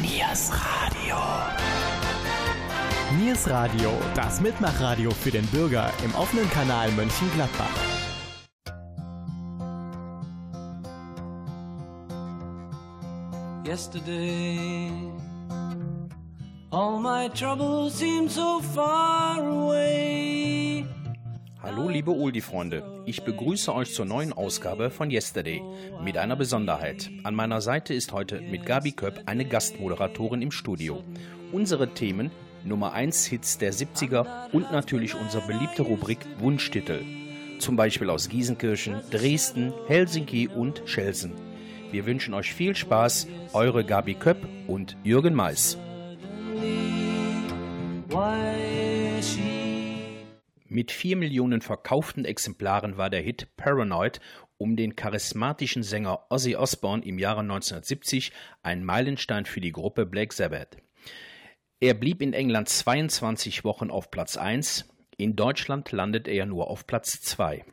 Niers Radio. Niers Radio, das Mitmachradio für den Bürger im offenen Kanal Mönchengladbach. Yesterday, all my troubles seem so far away. Hallo liebe Oldie-Freunde, ich begrüße euch zur neuen Ausgabe von Yesterday mit einer Besonderheit. An meiner Seite ist heute mit Gabi Köpp eine Gastmoderatorin im Studio. Unsere Themen Nummer 1 Hits der 70er und natürlich unsere beliebte Rubrik Wunschtitel. Zum Beispiel aus Giesenkirchen, Dresden, Helsinki und Schelsen. Wir wünschen euch viel Spaß, eure Gabi Köpp und Jürgen Mais. Why Mit vier Millionen verkauften Exemplaren war der Hit Paranoid um den charismatischen Sänger Ozzy Osbourne im Jahre 1970 ein Meilenstein für die Gruppe Black Sabbath. Er blieb in England 22 Wochen auf Platz 1, in Deutschland landet er nur auf Platz 2.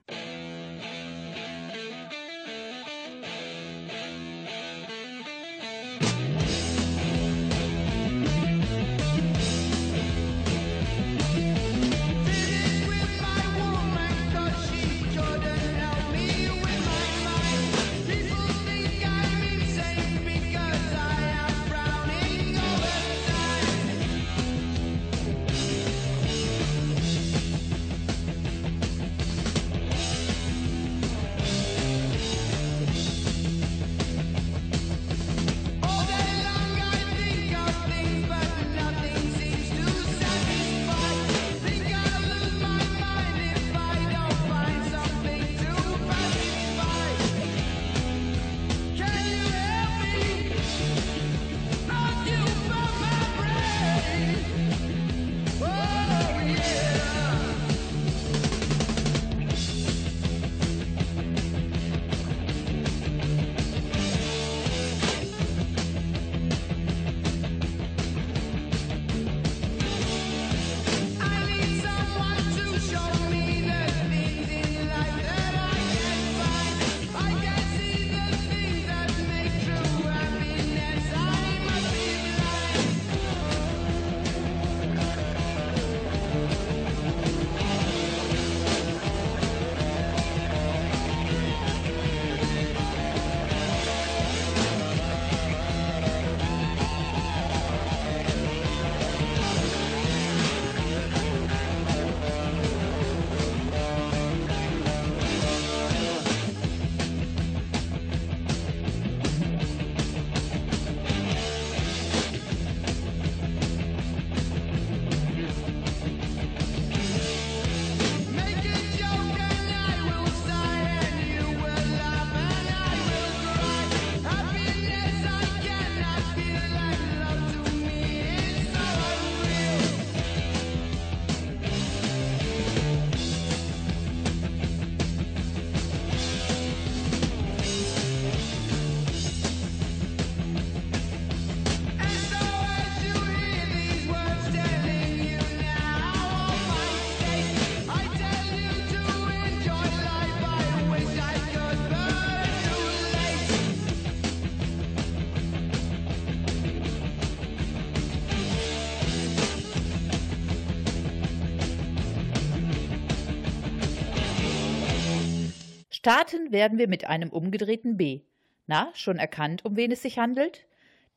Starten werden wir mit einem umgedrehten B. Na, schon erkannt, um wen es sich handelt?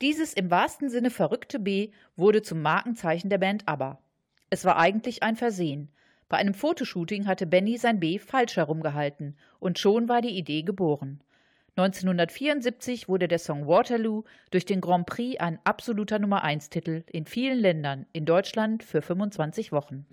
Dieses im wahrsten Sinne verrückte B wurde zum Markenzeichen der Band ABBA. Es war eigentlich ein Versehen. Bei einem Fotoshooting hatte Benny sein B falsch herumgehalten und schon war die Idee geboren. 1974 wurde der Song Waterloo durch den Grand Prix ein absoluter Nummer 1 Titel in vielen Ländern, in Deutschland für 25 Wochen.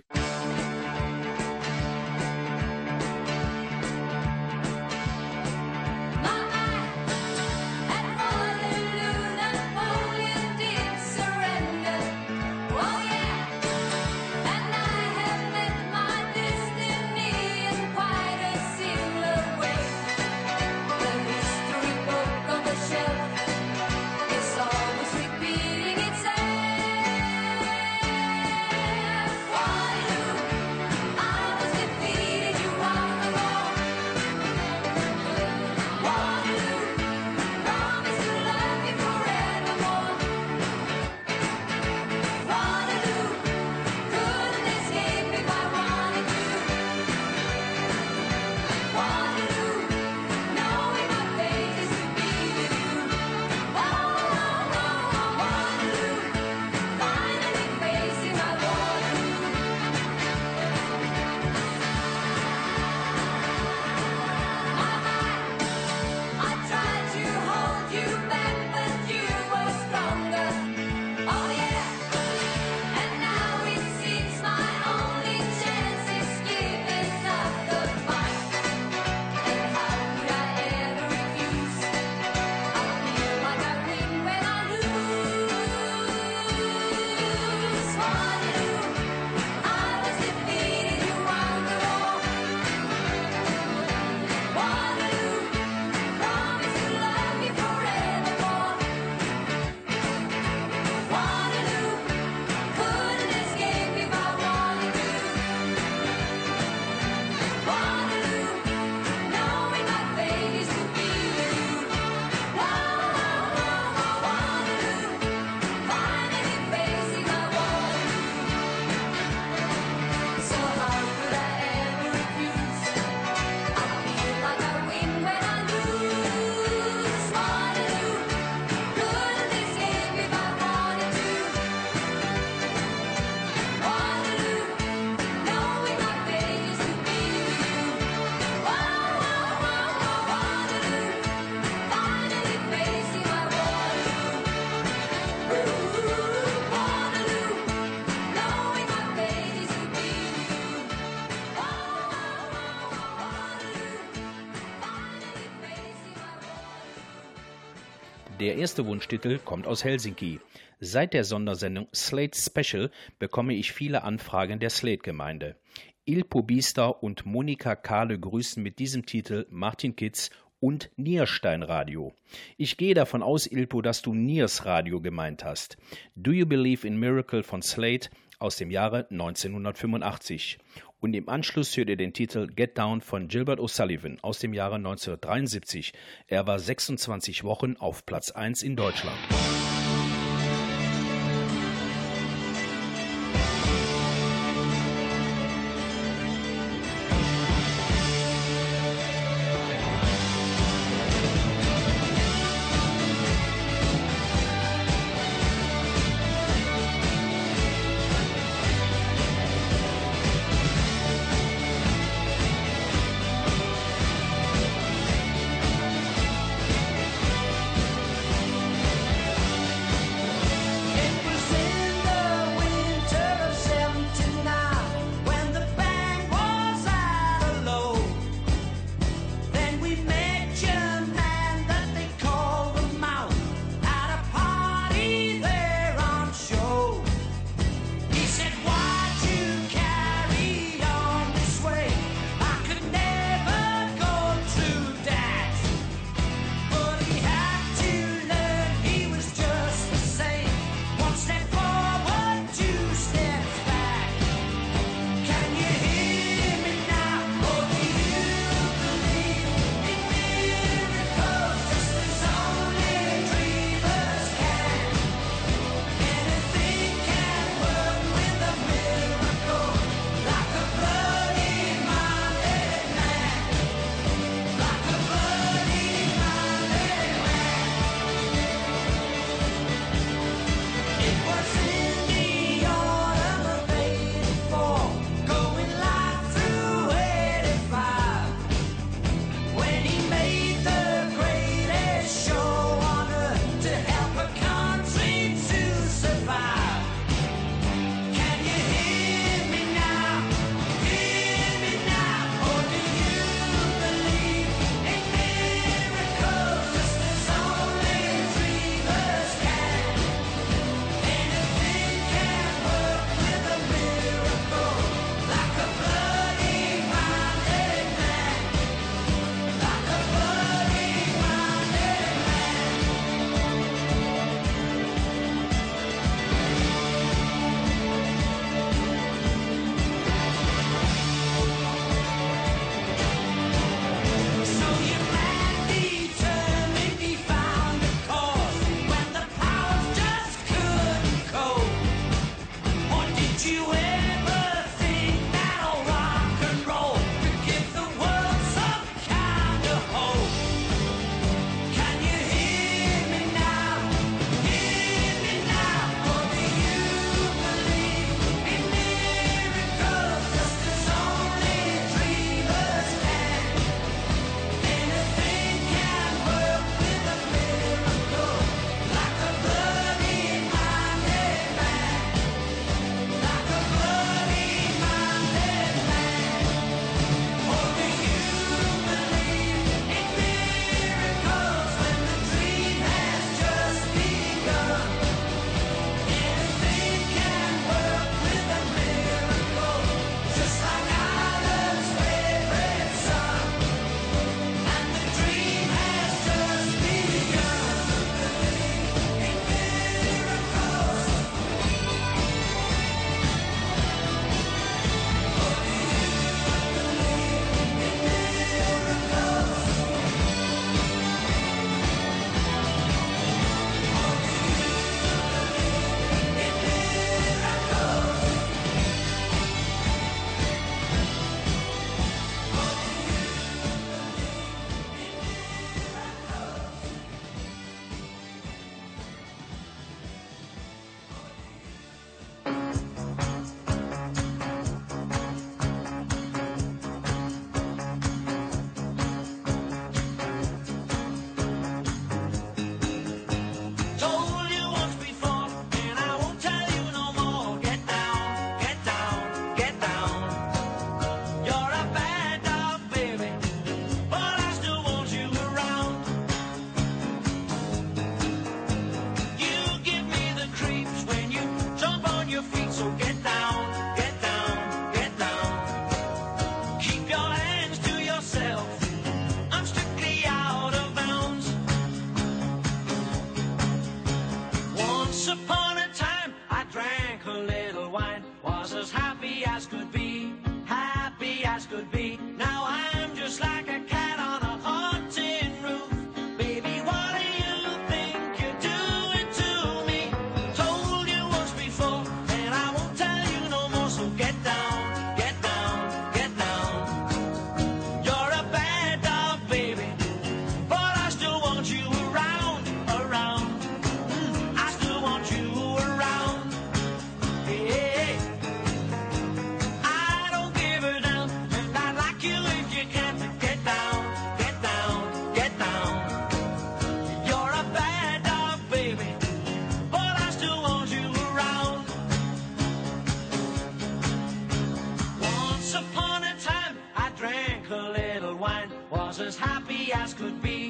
Der erste Wunschtitel kommt aus Helsinki. Seit der Sondersendung Slate Special bekomme ich viele Anfragen der Slate-Gemeinde. Ilpo Biester und Monika Kahle grüßen mit diesem Titel Martin Kitz und Nierstein Radio. Ich gehe davon aus, Ilpo, dass du Niers Radio gemeint hast. Do You Believe in Miracle von Slate aus dem Jahre 1985. Und im Anschluss hört ihr den Titel Get Down von Gilbert O'Sullivan aus dem Jahre 1973. Er war 26 Wochen auf Platz 1 in Deutschland. as happy as could be.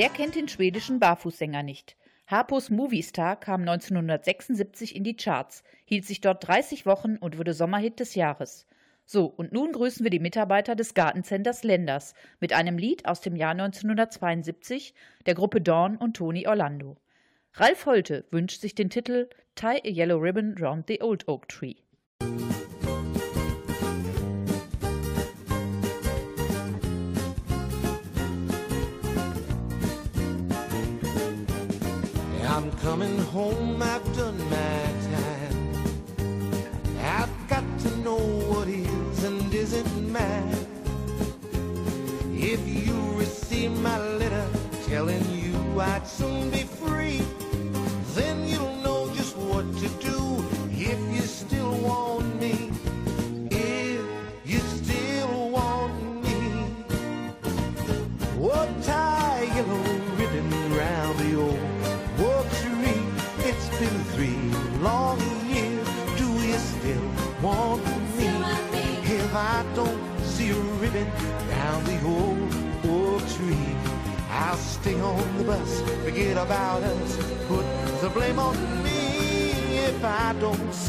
Wer kennt den schwedischen Barfußsänger nicht? Harpos Movistar kam 1976 in die Charts, hielt sich dort 30 Wochen und wurde Sommerhit des Jahres. So, und nun grüßen wir die Mitarbeiter des Gartencenters Lenders mit einem Lied aus dem Jahr 1972 der Gruppe Dawn und Toni Orlando. Ralf Holte wünscht sich den Titel Tie a Yellow Ribbon Round the Old Oak Tree. coming home after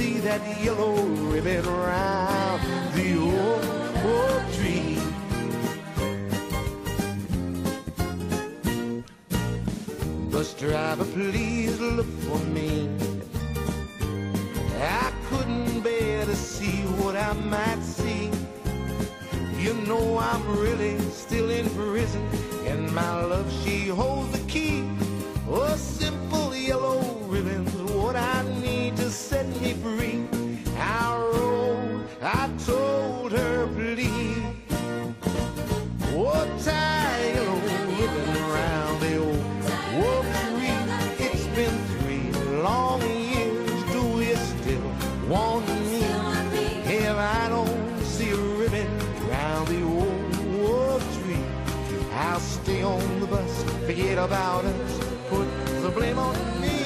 see that yellow ribbon round the old on the bus, forget about us, put the blame on me.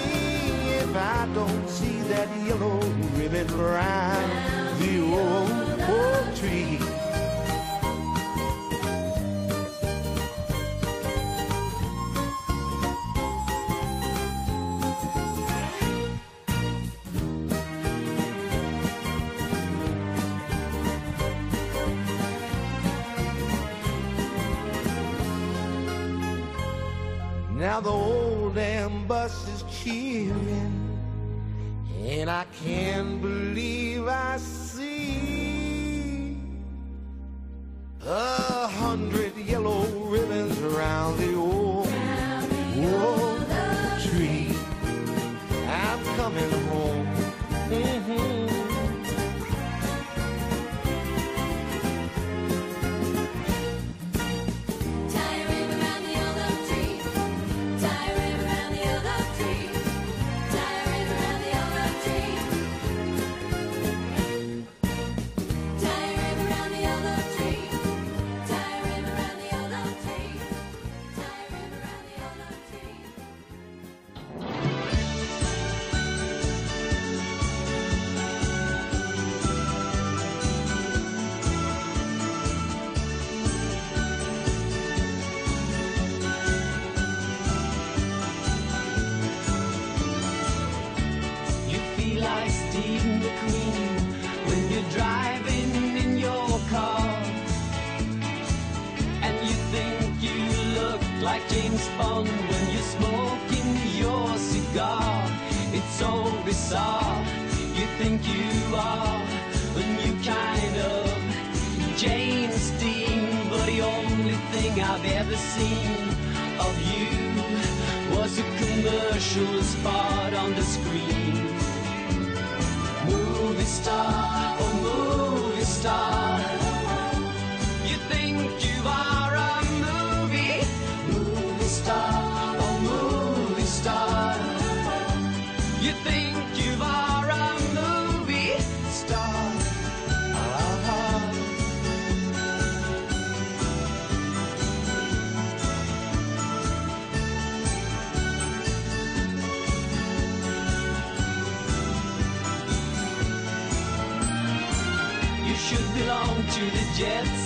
If I don't see that yellow ribbon round the old oak tree. Can't When you're driving in your car and you think you look like James Bond when you're smoking your cigar. It's so bizarre. You think you are a new kind of James Dean, but the only thing I've ever seen of you was a commercial spot on the screen. Movie star, oh movie star.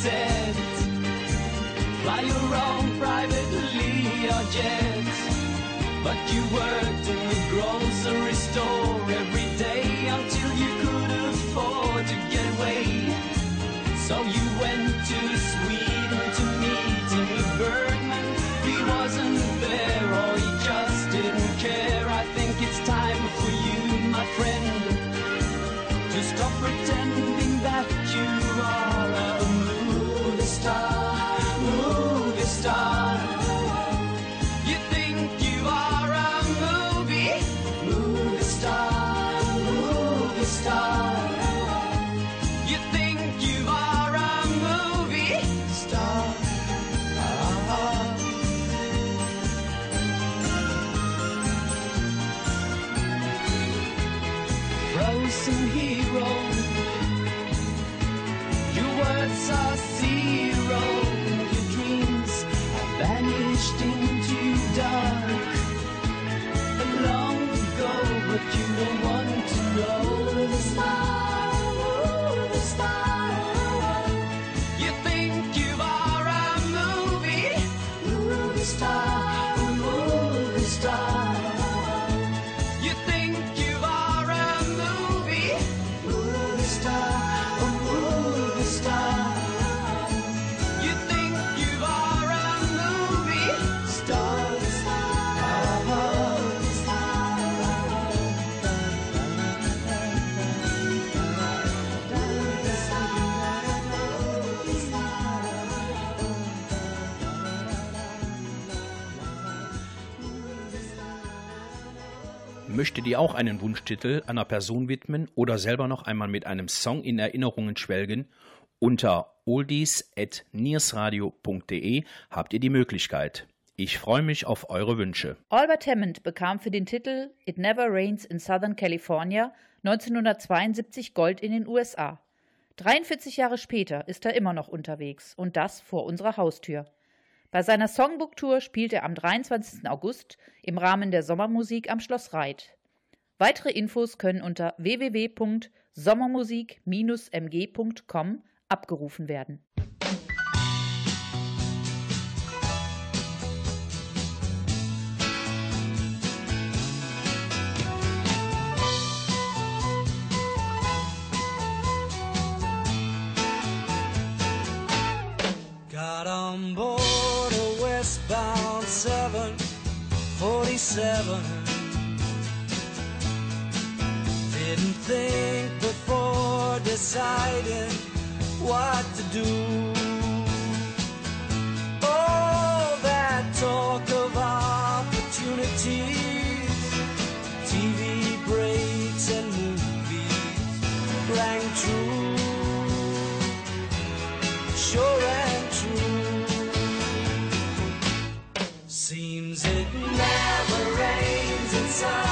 Set. Fly your own private Leo jet. But you worked in the grocery store every day until you could afford to get away. So you Möchtet ihr auch einen Wunschtitel einer Person widmen oder selber noch einmal mit einem Song in Erinnerungen schwelgen? Unter oldies.niersradio.de habt ihr die Möglichkeit. Ich freue mich auf eure Wünsche. Albert Hammond bekam für den Titel It Never Rains in Southern California 1972 Gold in den USA. 43 Jahre später ist er immer noch unterwegs und das vor unserer Haustür. Bei seiner Songbook-Tour spielt er am 23. August im Rahmen der Sommermusik am Schloss Reit. Weitere Infos können unter www.sommermusik-mg.com abgerufen werden. 747. Didn't think before deciding what to do. Rains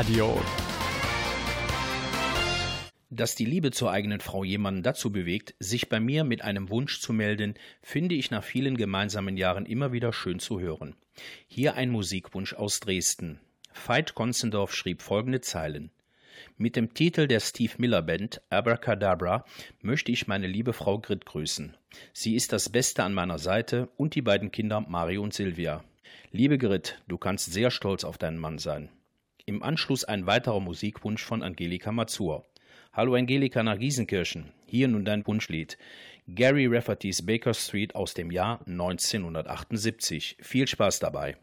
Radio. Dass die Liebe zur eigenen Frau jemanden dazu bewegt, sich bei mir mit einem Wunsch zu melden, finde ich nach vielen gemeinsamen Jahren immer wieder schön zu hören. Hier ein Musikwunsch aus Dresden. Veit Konzendorf schrieb folgende Zeilen. Mit dem Titel der Steve Miller Band Abracadabra möchte ich meine liebe Frau Grit grüßen. Sie ist das Beste an meiner Seite und die beiden Kinder Mario und Silvia. Liebe Grit, du kannst sehr stolz auf deinen Mann sein. Im Anschluss ein weiterer Musikwunsch von Angelika Mazur. Hallo Angelika nach Giesenkirchen. Hier nun dein Wunschlied. Gary Raffertys Baker Street aus dem Jahr 1978. Viel Spaß dabei.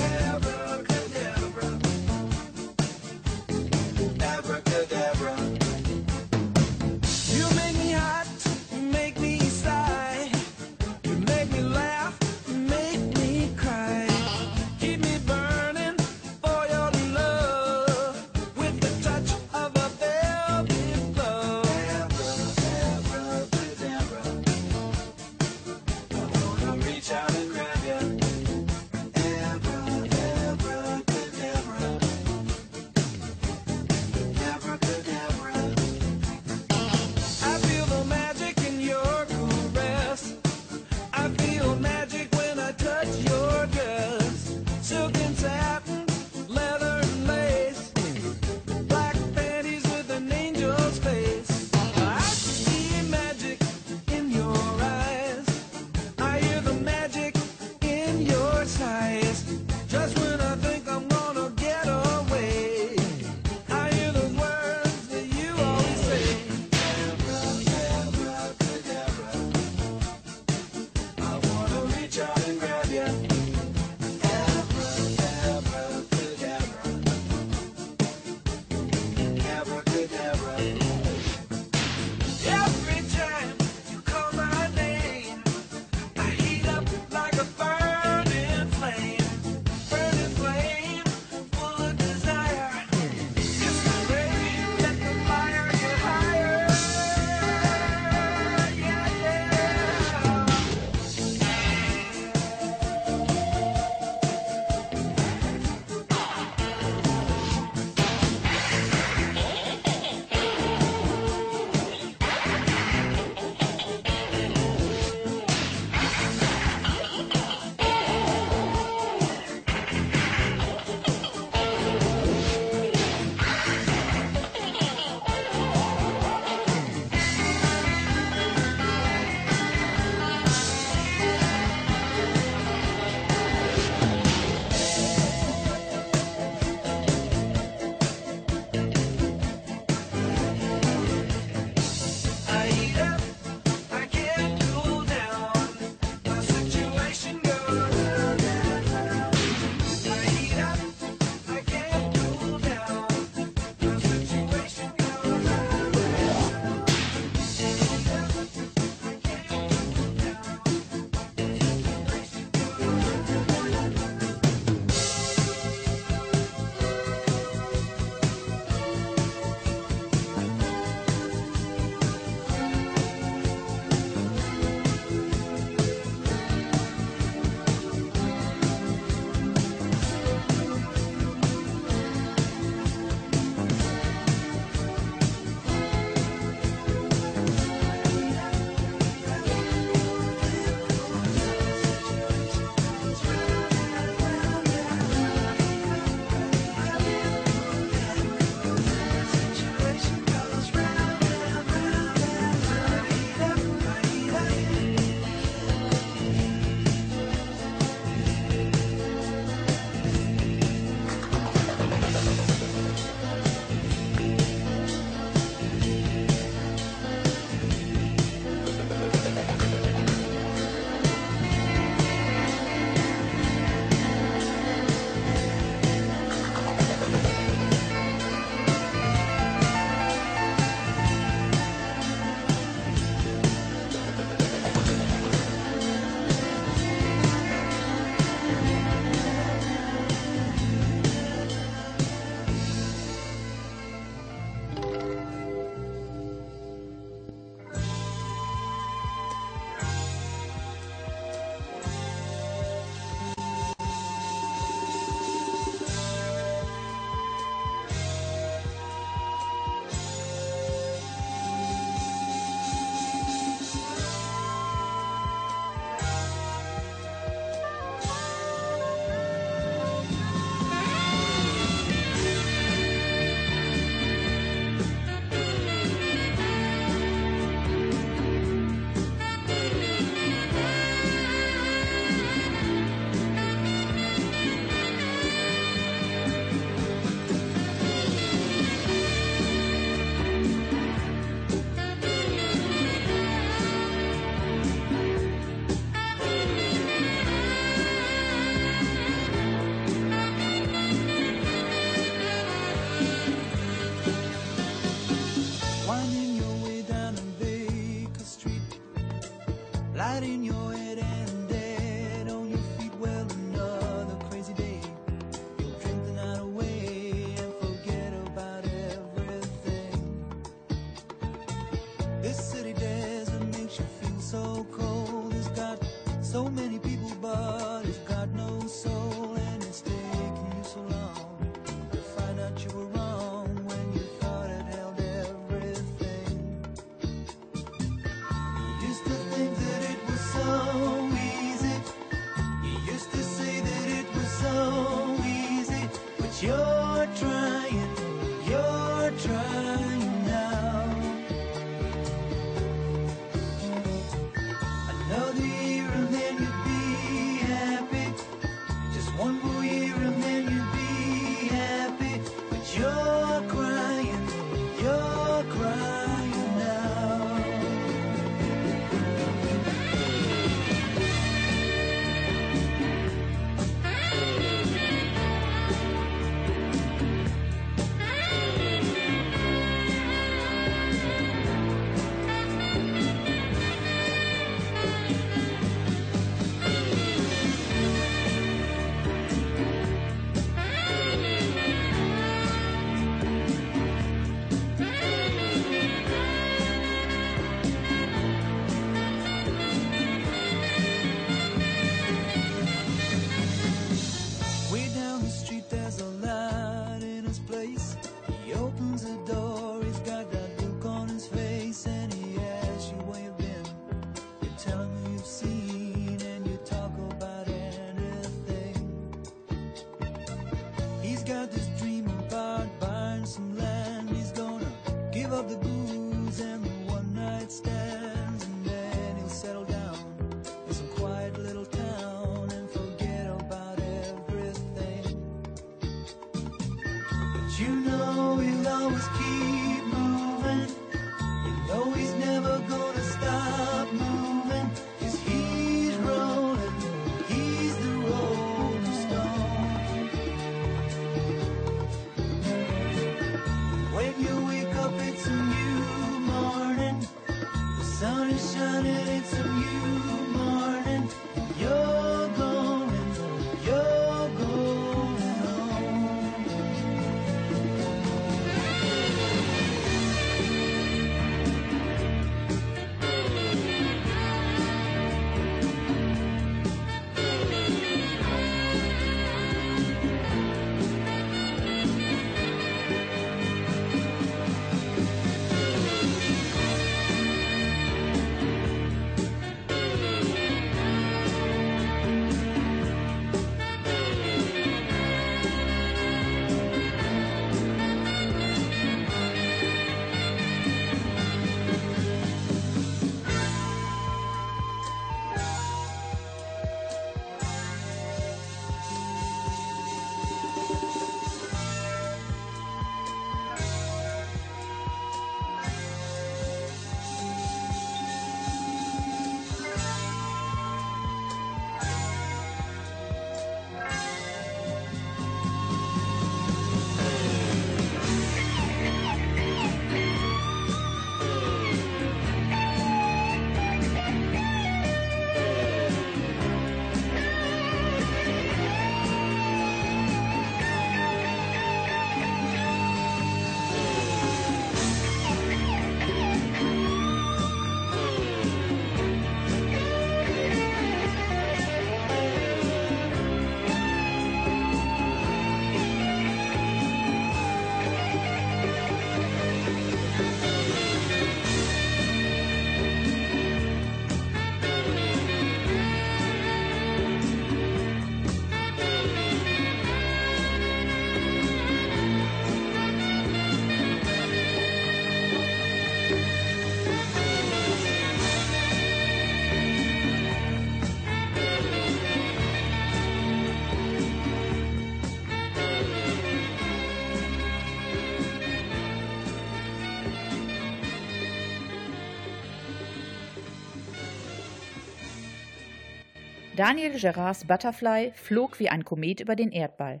Daniel Gerards Butterfly flog wie ein Komet über den Erdball.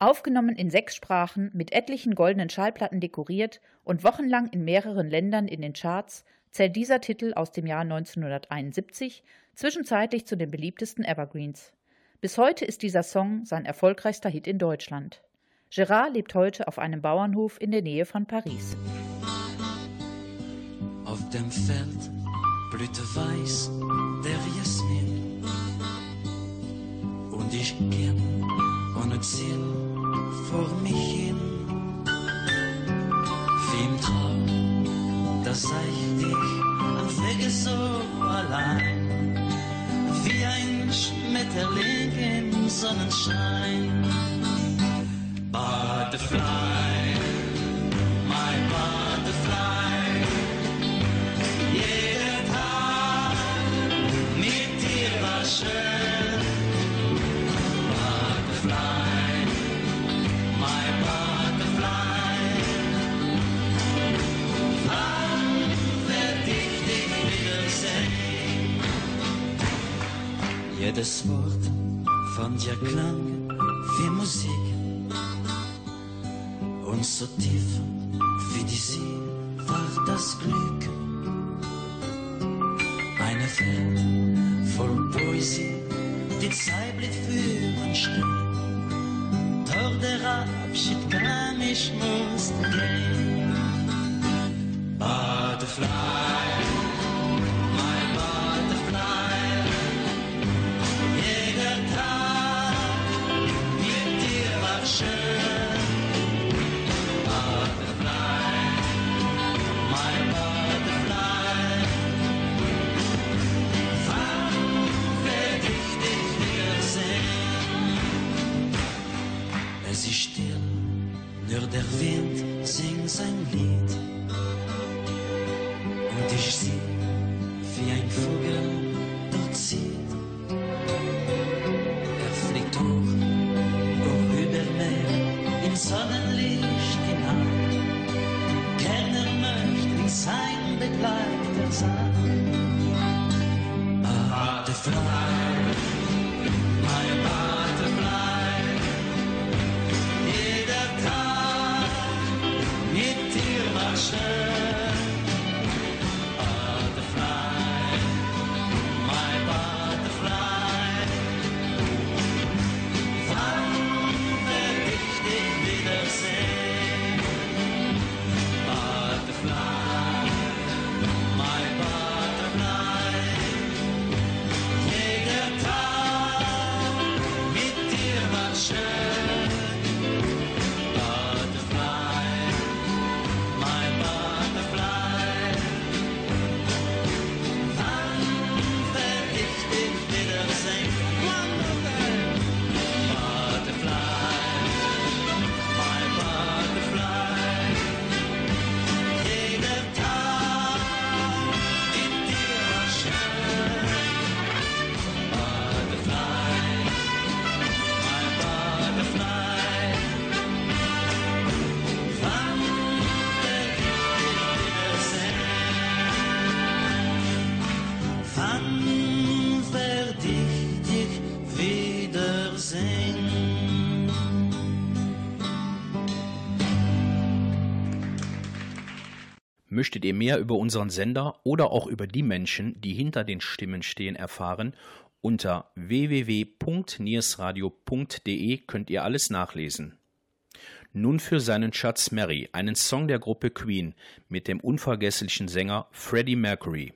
Aufgenommen in sechs Sprachen, mit etlichen goldenen Schallplatten dekoriert und wochenlang in mehreren Ländern in den Charts, zählt dieser Titel aus dem Jahr 1971 zwischenzeitlich zu den beliebtesten Evergreens. Bis heute ist dieser Song sein erfolgreichster Hit in Deutschland. Gerard lebt heute auf einem Bauernhof in der Nähe von Paris. Auf dem Feld blühte weiß der Jasmin. Und ich ging ohne Ziel vor mich hin. Wie im Traum, da sah ich dich am Wege so allein. Wie ein Schmetterling im Sonnenschein. So tief wie die See war das Glück. Eine Welt voll Poesie, die Zeit blieb für uns stehen. Doch der Abschied kam, ich musste gehen. Möchtet ihr mehr über unseren Sender oder auch über die Menschen, die hinter den Stimmen stehen, erfahren? Unter www.niersradio.de könnt ihr alles nachlesen. Nun für seinen Schatz Mary, einen Song der Gruppe Queen mit dem unvergesslichen Sänger Freddie Mercury.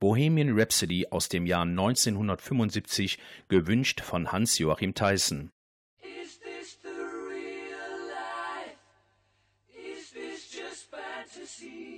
Bohemian Rhapsody aus dem Jahr 1975, gewünscht von Hans-Joachim Theissen. Is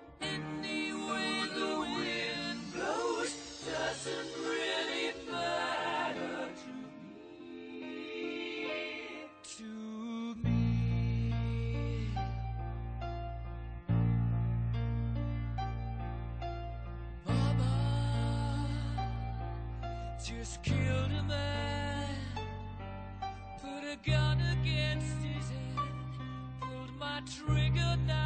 doesn't really matter to me. To me. Just killed a man, put a gun against his head, pulled my trigger now.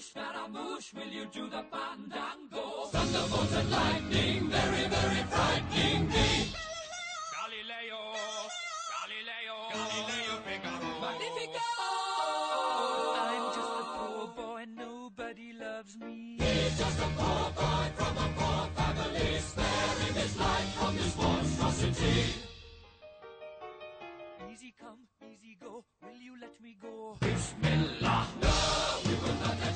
Scaramouche, Scaramouche, will you do the bandango? Thunderbolt and lightning, very, very frightening me. Galileo, Galileo, Galileo Figaro. Magnifico! I'm just a poor boy, nobody loves me. He's just a poor boy from a poor family, sparing his life from this monstrosity. Easy come, easy go, will you let me go? Bismillah, no!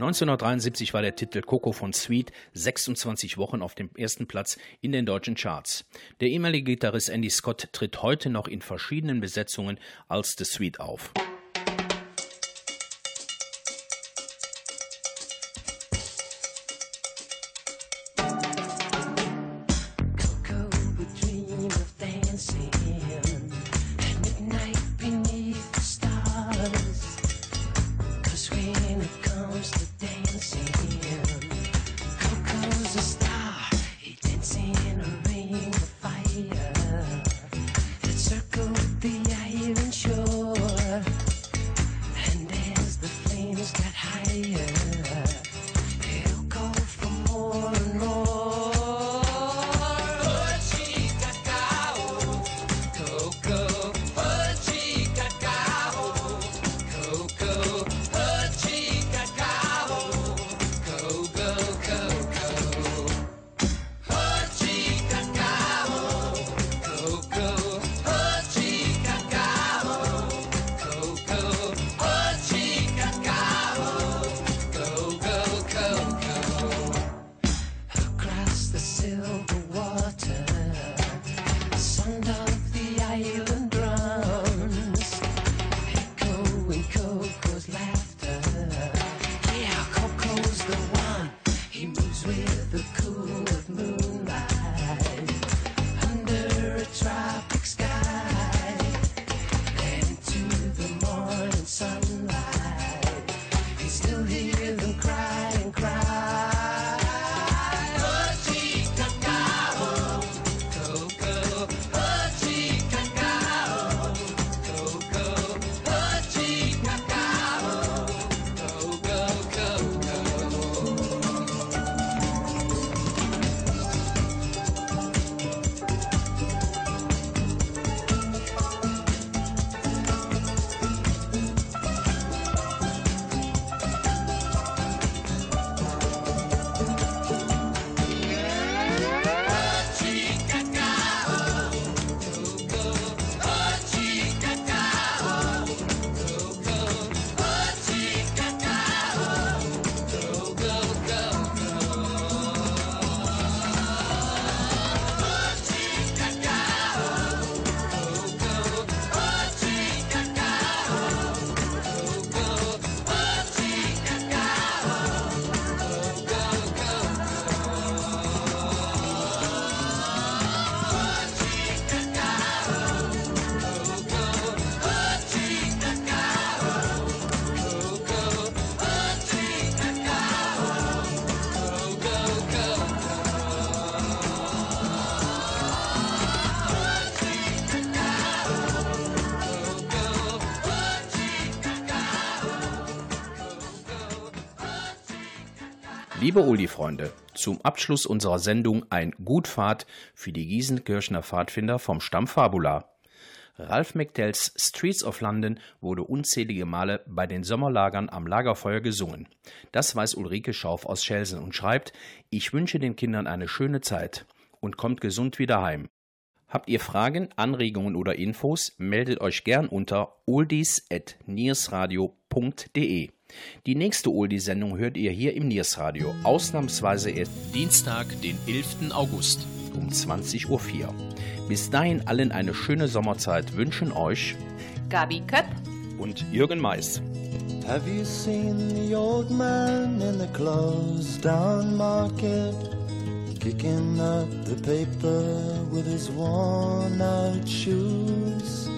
1973 war der Titel Coco von Sweet 26 Wochen auf dem ersten Platz in den deutschen Charts. Der ehemalige Gitarrist Andy Scott tritt heute noch in verschiedenen Besetzungen als The Sweet auf. Liebe Uli-Freunde, zum Abschluss unserer Sendung ein Gutfahrt für die Gießenkirchener Pfadfinder vom Stamm Fabula. Ralph McTells Streets of London wurde unzählige Male bei den Sommerlagern am Lagerfeuer gesungen. Das weiß Ulrike Schauf aus Schelsen und schreibt, ich wünsche den Kindern eine schöne Zeit und kommt gesund wieder heim. Habt ihr Fragen, Anregungen oder Infos, meldet euch gern unter oldies.niersradio.de. Die nächste Oldie-Sendung hört ihr hier im Niersradio, ausnahmsweise erst Dienstag, den 11. August um 20.04 Uhr. Bis dahin allen eine schöne Sommerzeit wünschen euch Gabi Köpp. und Jürgen Mais. Have you seen the old man in the closed down market? Kicking up the paper with his worn out shoes.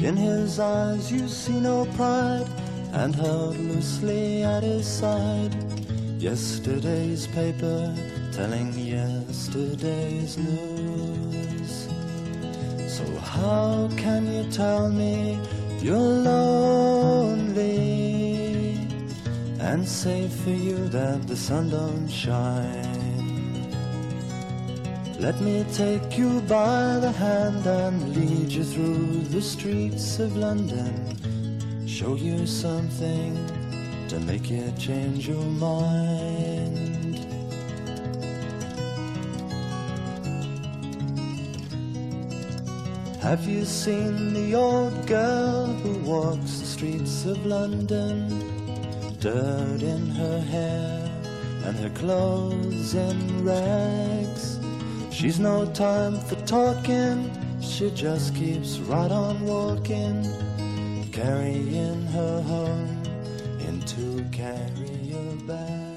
In his eyes you see no pride, and held loosely at his side. Yesterday's paper telling yesterday's news. So how can you tell me you're lonely and say for you that the sun don't shine? Let me take you by the hand and lead you through the streets of London. Show you something to make you change your mind. Have you seen the old girl who walks the streets of London? Dirt in her hair and her clothes in rags. She's no time for talking, she just keeps right on walking, carrying her home in two carrier bags.